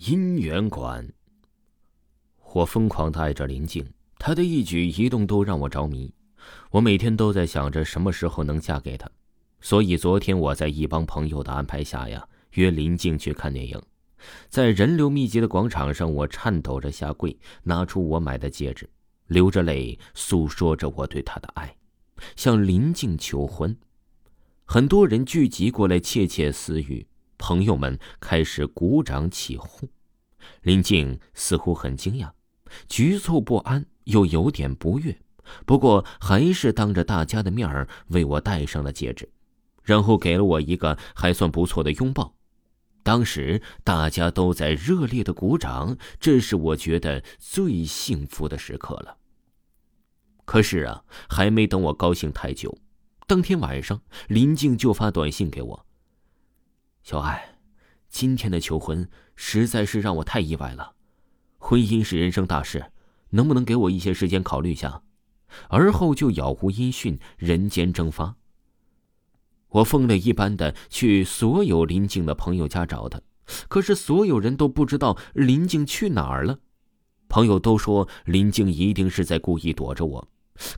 姻缘馆。我疯狂的爱着林静，她的一举一动都让我着迷。我每天都在想着什么时候能嫁给她，所以昨天我在一帮朋友的安排下呀，约林静去看电影。在人流密集的广场上，我颤抖着下跪，拿出我买的戒指，流着泪诉说着我对她的爱，向林静求婚。很多人聚集过来窃窃私语。朋友们开始鼓掌起哄，林静似乎很惊讶，局促不安，又有点不悦，不过还是当着大家的面儿为我戴上了戒指，然后给了我一个还算不错的拥抱。当时大家都在热烈的鼓掌，这是我觉得最幸福的时刻了。可是啊，还没等我高兴太久，当天晚上林静就发短信给我。小爱，今天的求婚实在是让我太意外了。婚姻是人生大事，能不能给我一些时间考虑一下？而后就杳无音讯，人间蒸发。我疯了一般的去所有林静的朋友家找她，可是所有人都不知道林静去哪儿了。朋友都说林静一定是在故意躲着我，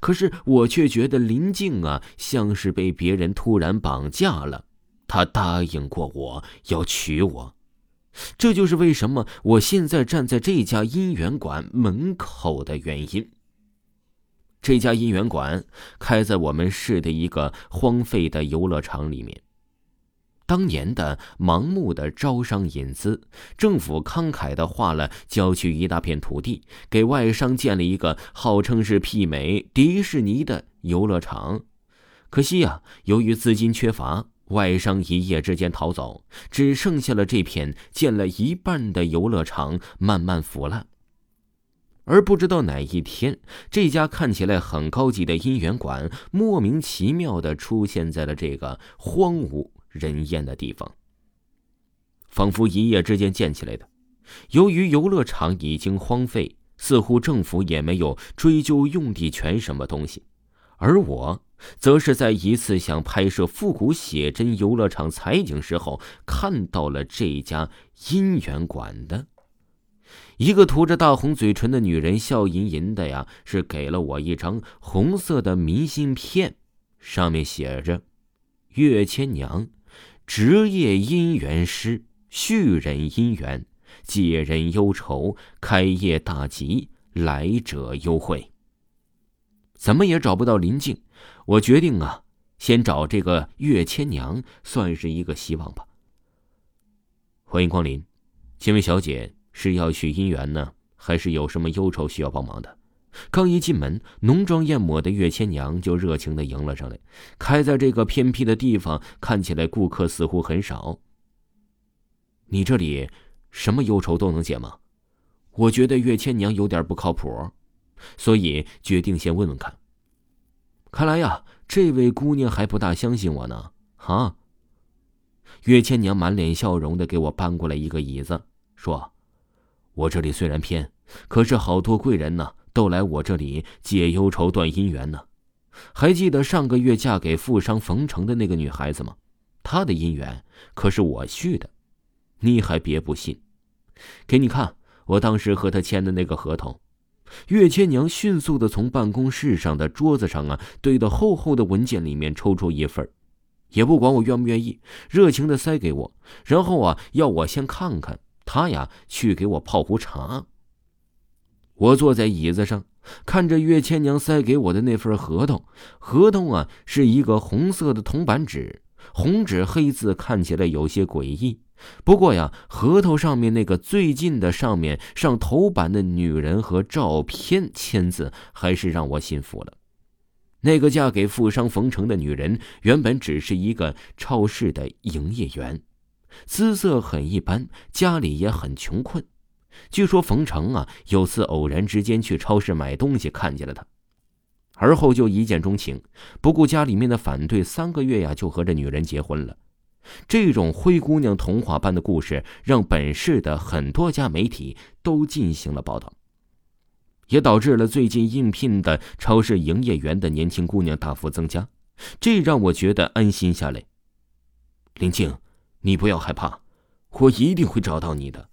可是我却觉得林静啊，像是被别人突然绑架了。他答应过我要娶我，这就是为什么我现在站在这家姻缘馆门口的原因。这家姻缘馆开在我们市的一个荒废的游乐场里面。当年的盲目的招商引资，政府慷慨的划了郊区一大片土地，给外商建了一个号称是媲美迪士尼的游乐场。可惜呀，由于资金缺乏。外商一夜之间逃走，只剩下了这片建了一半的游乐场慢慢腐烂。而不知道哪一天，这家看起来很高级的姻缘馆莫名其妙的出现在了这个荒无人烟的地方，仿佛一夜之间建起来的。由于游乐场已经荒废，似乎政府也没有追究用地权什么东西，而我。则是在一次想拍摄复古写真游乐场采景时候，看到了这家姻缘馆的一个涂着大红嘴唇的女人，笑吟吟的呀，是给了我一张红色的明信片，上面写着：“岳千娘，职业姻缘师，续人姻缘，解人忧愁，开业大吉，来者优惠。”怎么也找不到林静。我决定啊，先找这个岳千娘，算是一个希望吧。欢迎光临，请问小姐是要去姻缘呢，还是有什么忧愁需要帮忙的？刚一进门，浓妆艳抹的岳千娘就热情的迎了上来。开在这个偏僻的地方，看起来顾客似乎很少。你这里什么忧愁都能解吗？我觉得岳千娘有点不靠谱，所以决定先问问看。看来呀，这位姑娘还不大相信我呢。哈。岳千娘满脸笑容的给我搬过来一个椅子，说：“我这里虽然偏，可是好多贵人呢，都来我这里解忧愁、断姻缘呢。还记得上个月嫁给富商冯成的那个女孩子吗？她的姻缘可是我续的，你还别不信。给你看，我当时和她签的那个合同。”岳千娘迅速的从办公室上的桌子上啊堆的厚厚的文件里面抽出一份也不管我愿不愿意，热情的塞给我，然后啊要我先看看，他呀去给我泡壶茶。我坐在椅子上，看着岳千娘塞给我的那份合同，合同啊是一个红色的铜板纸，红纸黑字，看起来有些诡异。不过呀，合同上面那个最近的上面上头版的女人和照片签字，还是让我信服了。那个嫁给富商冯成的女人，原本只是一个超市的营业员，姿色很一般，家里也很穷困。据说冯成啊，有次偶然之间去超市买东西，看见了她，而后就一见钟情，不顾家里面的反对，三个月呀就和这女人结婚了。这种灰姑娘童话般的故事，让本市的很多家媒体都进行了报道，也导致了最近应聘的超市营业员的年轻姑娘大幅增加，这让我觉得安心下来。林静，你不要害怕，我一定会找到你的。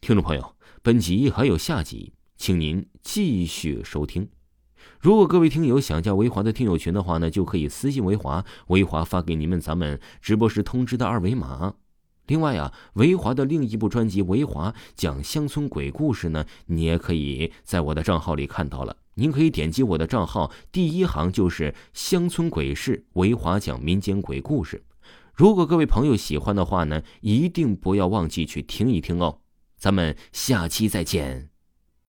听众朋友，本集还有下集，请您继续收听。如果各位听友想加维华的听友群的话呢，就可以私信维华，维华发给你们咱们直播时通知的二维码。另外啊，维华的另一部专辑《维华讲乡村鬼故事》呢，你也可以在我的账号里看到了。您可以点击我的账号，第一行就是乡村鬼事，维华讲民间鬼故事。如果各位朋友喜欢的话呢，一定不要忘记去听一听哦。咱们下期再见。